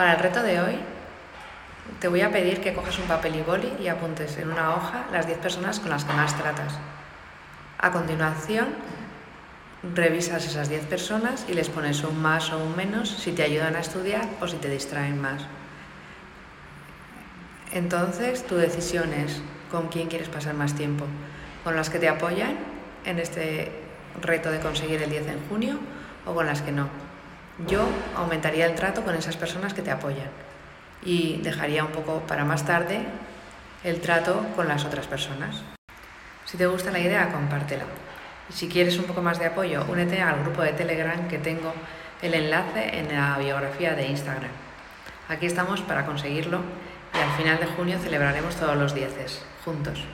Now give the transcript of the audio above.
Para el reto de hoy, te voy a pedir que cojas un papel y boli y apuntes en una hoja las 10 personas con las que más tratas. A continuación, revisas esas 10 personas y les pones un más o un menos si te ayudan a estudiar o si te distraen más. Entonces, tu decisión es con quién quieres pasar más tiempo. ¿Con las que te apoyan en este reto de conseguir el 10 en junio o con las que no? Yo aumentaría el trato con esas personas que te apoyan y dejaría un poco para más tarde el trato con las otras personas. Si te gusta la idea, compártela. Y si quieres un poco más de apoyo, únete al grupo de Telegram que tengo el enlace en la biografía de Instagram. Aquí estamos para conseguirlo y al final de junio celebraremos todos los dieces, juntos.